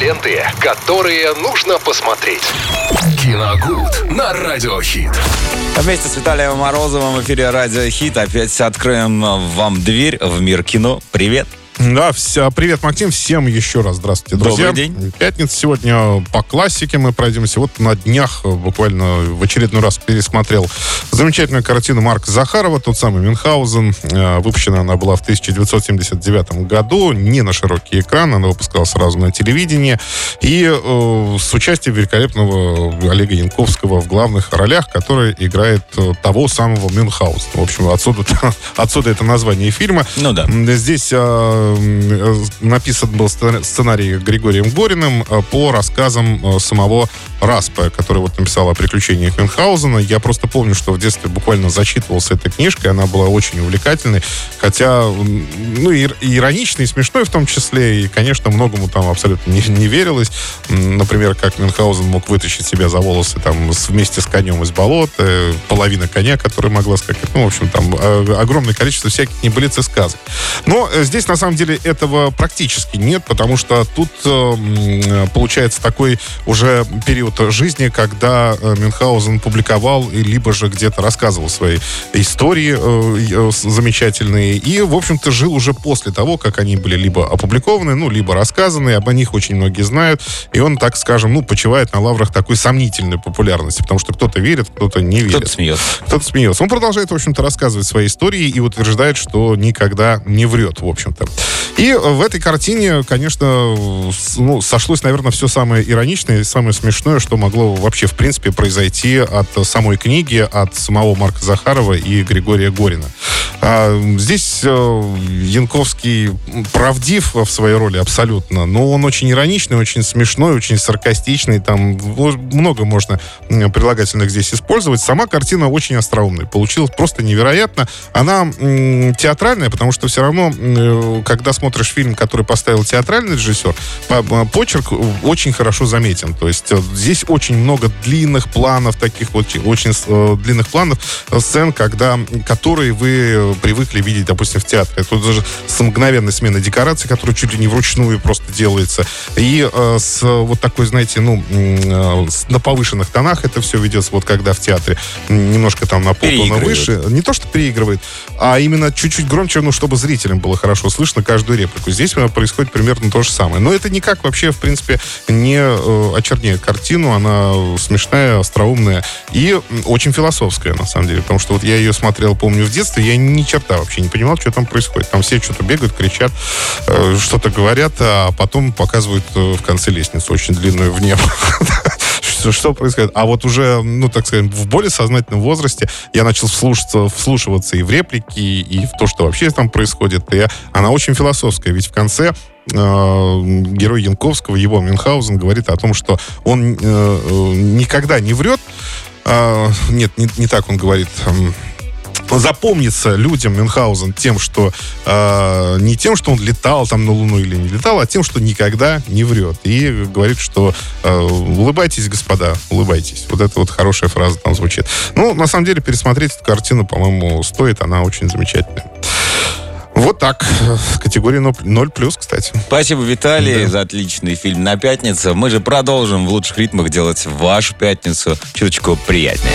Ленты, которые нужно посмотреть. Киногуд на Радиохит. Вместе с Виталием Морозовым в эфире Радио Хит опять откроем вам дверь в мир кино. Привет! Да, вся, привет, Максим. Всем еще раз здравствуйте, друзья. Добрый день. Пятница сегодня по классике мы пройдемся. Вот на днях буквально в очередной раз пересмотрел замечательную картину Марка Захарова, тот самый Мюнхгаузен. Э, Выпущена она была в 1979 году, не на широкий экран, она выпускалась сразу на телевидении. И э, с участием великолепного Олега Янковского в главных ролях, который играет э, того самого Мюнхгаузена. В общем, отсюда, отсюда это название фильма. Ну да. Здесь э, написан был сценарий Григорием Гориным э, по рассказам э, самого Распа, который вот написал о приключениях Мюнхгаузена. Я просто помню, что в детстве буквально зачитывался этой книжкой. Она была очень увлекательной. Хотя, ну, и, ироничной, и смешной в том числе. И, конечно, многому там абсолютно не, не верилось. Например, как Мюнхгаузен мог вытащить себя за волосы там вместе с конем из болота. Половина коня, которая могла скакать. Ну, в общем, там э, огромное количество всяких небылиц и сказок. Но здесь, на самом деле, этого практически нет, потому что тут э, получается такой уже период жизни, когда э, Мюнхгаузен публиковал, либо же где-то рассказывал свои истории э, замечательные, и, в общем-то, жил уже после того, как они были либо опубликованы, ну, либо рассказаны, об них очень многие знают, и он, так скажем, ну, почивает на лаврах такой сомнительной популярности, потому что кто-то верит, кто-то не верит. Кто-то смеется. Кто-то смеется. Он продолжает, в общем-то, рассказывать свои истории и утверждает, что никогда не врет, в общем-то. И в этой картине, конечно, ну, сошлось, наверное, все самое ироничное и самое смешное, что могло вообще, в принципе, произойти от самой книги, от самого Марка Захарова и Григория Горина. А, здесь э, Янковский правдив в своей роли абсолютно, но он очень ироничный, очень смешной, очень саркастичный, там много можно прилагательных здесь использовать. Сама картина очень остроумная, получилась просто невероятно. Она театральная, потому что все равно, э, когда смотришь фильм, который поставил театральный режиссер, почерк очень хорошо заметен. То есть э, здесь очень много длинных планов, таких очень, очень э, длинных планов, сцен, когда, которые вы привыкли видеть, допустим, в театре. Тут даже с мгновенной сменой декораций, которая чуть ли не вручную просто делается. И э, с вот такой, знаете, ну, э, на повышенных тонах это все ведется, вот когда в театре немножко там на полтона выше. Не то, что переигрывает, а именно чуть-чуть громче, ну, чтобы зрителям было хорошо слышно каждую реплику. Здесь происходит примерно то же самое. Но это никак вообще, в принципе, не э, очерняет картину. Она смешная, остроумная и очень философская, на самом деле. Потому что вот я ее смотрел, помню, в детстве, я ни черта вообще не понимал, что там происходит. Там все что-то бегают, кричат, э, что-то говорят, а потом показывают э, в конце лестницу очень длинную в небо что, что происходит. А вот уже, ну, так сказать, в более сознательном возрасте я начал вслушиваться, вслушиваться и в реплики, и в то, что вообще там происходит. И она очень философская, ведь в конце э, герой Янковского, его Мюнхгаузен, говорит о том, что он э, э никогда не врет. Э, нет, не, не так он говорит запомнится людям Мюнхгаузен тем, что э, не тем, что он летал там на Луну или не летал, а тем, что никогда не врет. И говорит, что э, улыбайтесь, господа, улыбайтесь. Вот это вот хорошая фраза там звучит. Ну, на самом деле, пересмотреть эту картину, по-моему, стоит. Она очень замечательная. Вот так. В категории 0 плюс, кстати. Спасибо, Виталий, да. за отличный фильм на пятницу. Мы же продолжим в лучших ритмах делать вашу пятницу чуточку приятнее.